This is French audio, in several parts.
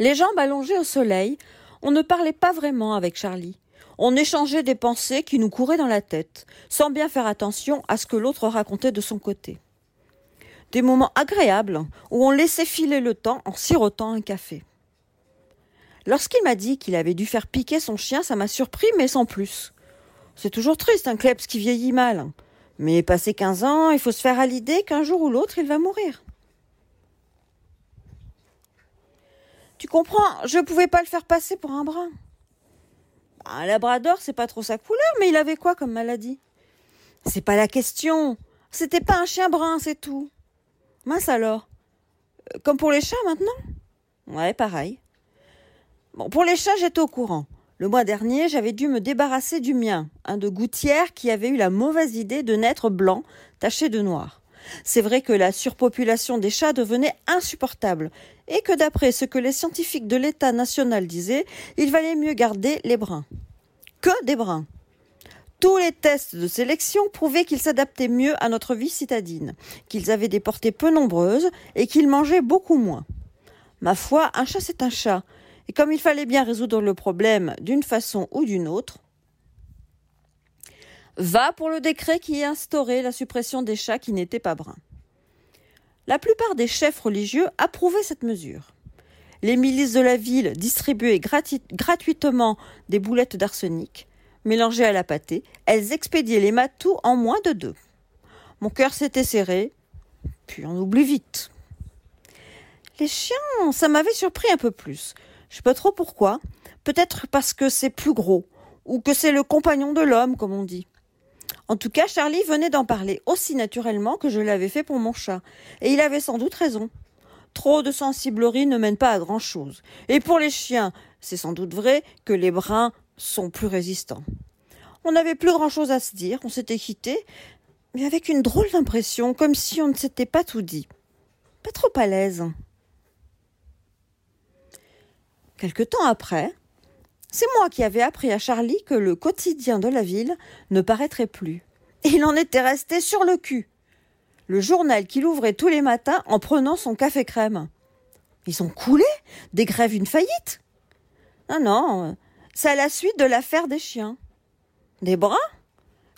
Les jambes allongées au soleil, on ne parlait pas vraiment avec Charlie. On échangeait des pensées qui nous couraient dans la tête, sans bien faire attention à ce que l'autre racontait de son côté. Des moments agréables où on laissait filer le temps en sirotant un café. Lorsqu'il m'a dit qu'il avait dû faire piquer son chien, ça m'a surpris, mais sans plus. C'est toujours triste un kleps qui vieillit mal. Mais passé quinze ans, il faut se faire à l'idée qu'un jour ou l'autre, il va mourir. Tu comprends, je ne pouvais pas le faire passer pour un brun. Un labrador, c'est pas trop sa couleur, mais il avait quoi comme maladie? C'est pas la question. C'était pas un chien brun, c'est tout. Mince alors. Euh, comme pour les chats maintenant? Ouais, pareil. Bon, pour les chats, j'étais au courant. Le mois dernier, j'avais dû me débarrasser du mien, un de gouttière qui avait eu la mauvaise idée de naître blanc, taché de noir. C'est vrai que la surpopulation des chats devenait insupportable, et que d'après ce que les scientifiques de l'État national disaient, il valait mieux garder les bruns. Que des bruns. Tous les tests de sélection prouvaient qu'ils s'adaptaient mieux à notre vie citadine, qu'ils avaient des portées peu nombreuses et qu'ils mangeaient beaucoup moins. Ma foi, un chat c'est un chat, et comme il fallait bien résoudre le problème d'une façon ou d'une autre, va pour le décret qui instaurait la suppression des chats qui n'étaient pas bruns. La plupart des chefs religieux approuvaient cette mesure. Les milices de la ville distribuaient gratuitement des boulettes d'arsenic. Mélangées à la pâtée, elles expédiaient les matous en moins de deux. Mon cœur s'était serré, puis on oublie vite. Les chiens, ça m'avait surpris un peu plus. Je sais pas trop pourquoi. Peut-être parce que c'est plus gros, ou que c'est le compagnon de l'homme, comme on dit. En tout cas, Charlie venait d'en parler aussi naturellement que je l'avais fait pour mon chat, et il avait sans doute raison. Trop de sensiblerie ne mène pas à grand chose. Et pour les chiens, c'est sans doute vrai que les bruns sont plus résistants. On n'avait plus grand chose à se dire, on s'était quitté, mais avec une drôle d'impression, comme si on ne s'était pas tout dit. Pas trop à l'aise. Quelque temps après, c'est moi qui avais appris à Charlie que le quotidien de la ville ne paraîtrait plus. Il en était resté sur le cul. Le journal qu'il ouvrait tous les matins en prenant son café crème. Ils ont coulé Des grèves, une faillite Non, non, c'est la suite de l'affaire des chiens. Des bras?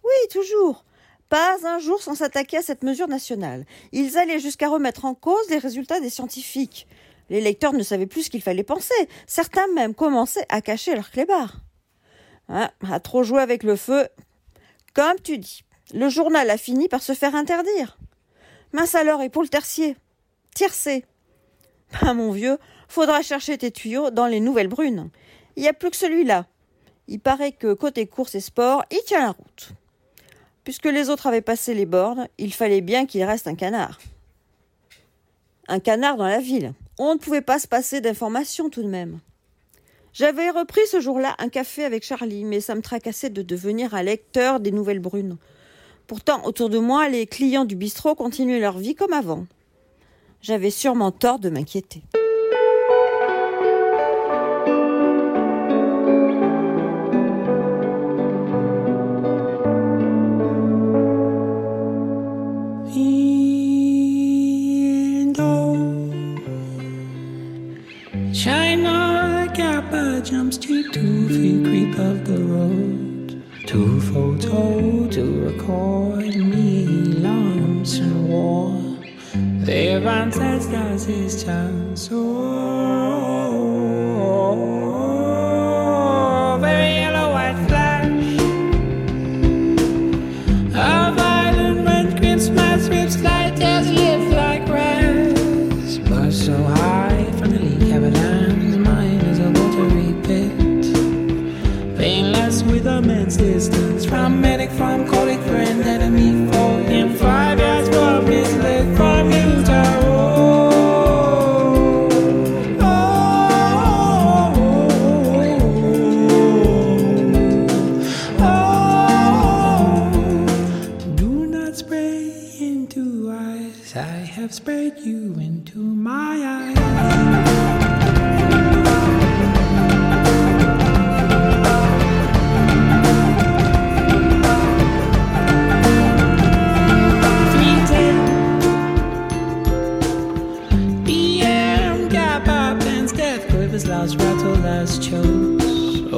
Oui, toujours. Pas un jour sans s'attaquer à cette mesure nationale. Ils allaient jusqu'à remettre en cause les résultats des scientifiques. Les lecteurs ne savaient plus ce qu'il fallait penser. Certains même commençaient à cacher leurs clébards. Hein, à trop jouer avec le feu. Comme tu dis, le journal a fini par se faire interdire. Mince alors, et pour le tertier Tiercé Ben mon vieux, faudra chercher tes tuyaux dans les nouvelles brunes. Il n'y a plus que celui-là. Il paraît que côté course et sport, il tient la route. Puisque les autres avaient passé les bornes, il fallait bien qu'il reste un canard. Un canard dans la ville. On ne pouvait pas se passer d'informations tout de même. J'avais repris ce jour-là un café avec Charlie, mais ça me tracassait de devenir un lecteur des nouvelles brunes. Pourtant, autour de moi, les clients du bistrot continuaient leur vie comme avant. J'avais sûrement tort de m'inquiéter. Jumps to two feet creep of the road. Two photo to record me lumps and war. Their ancestors his chance. Oh, immense from medic, from colleague, friend, enemy, foe. In five years from his leg, from Utah. Oh, oh, oh. I have spread you into my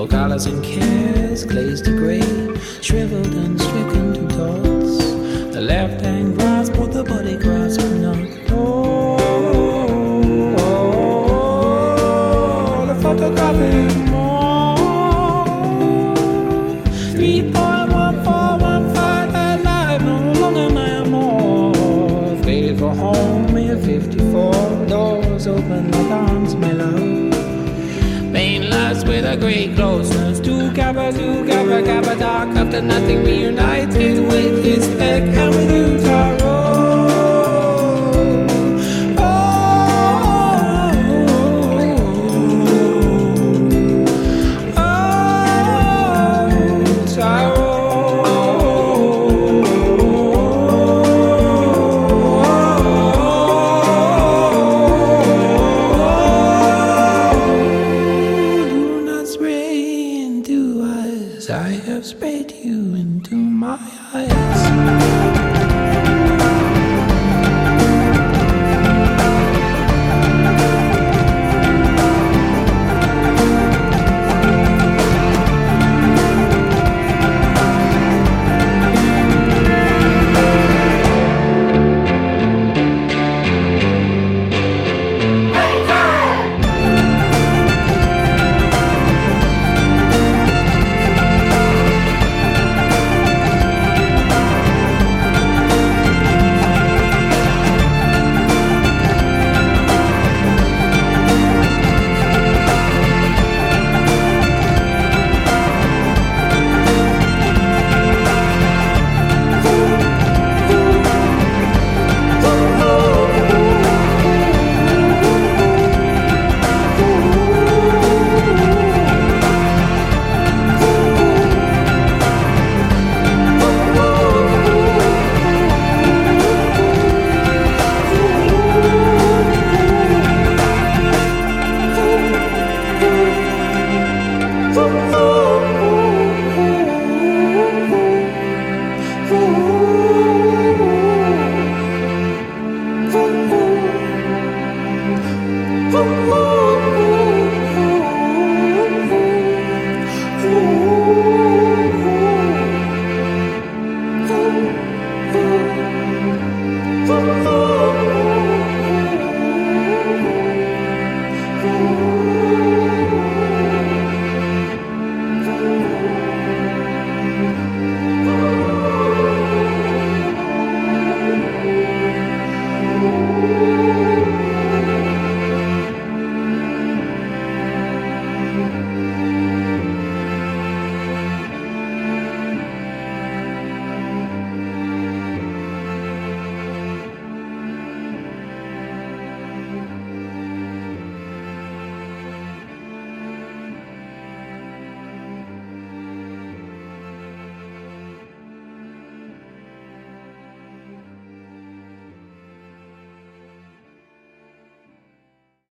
Oh, colors and cares, glazed to grey, shriveled and stricken to dots. The left hand grasp, but the body grasp great closeness. Two kappa, two kappa, kappa, dark after nothing reunited with his head and with you, Taro. Into my eyes.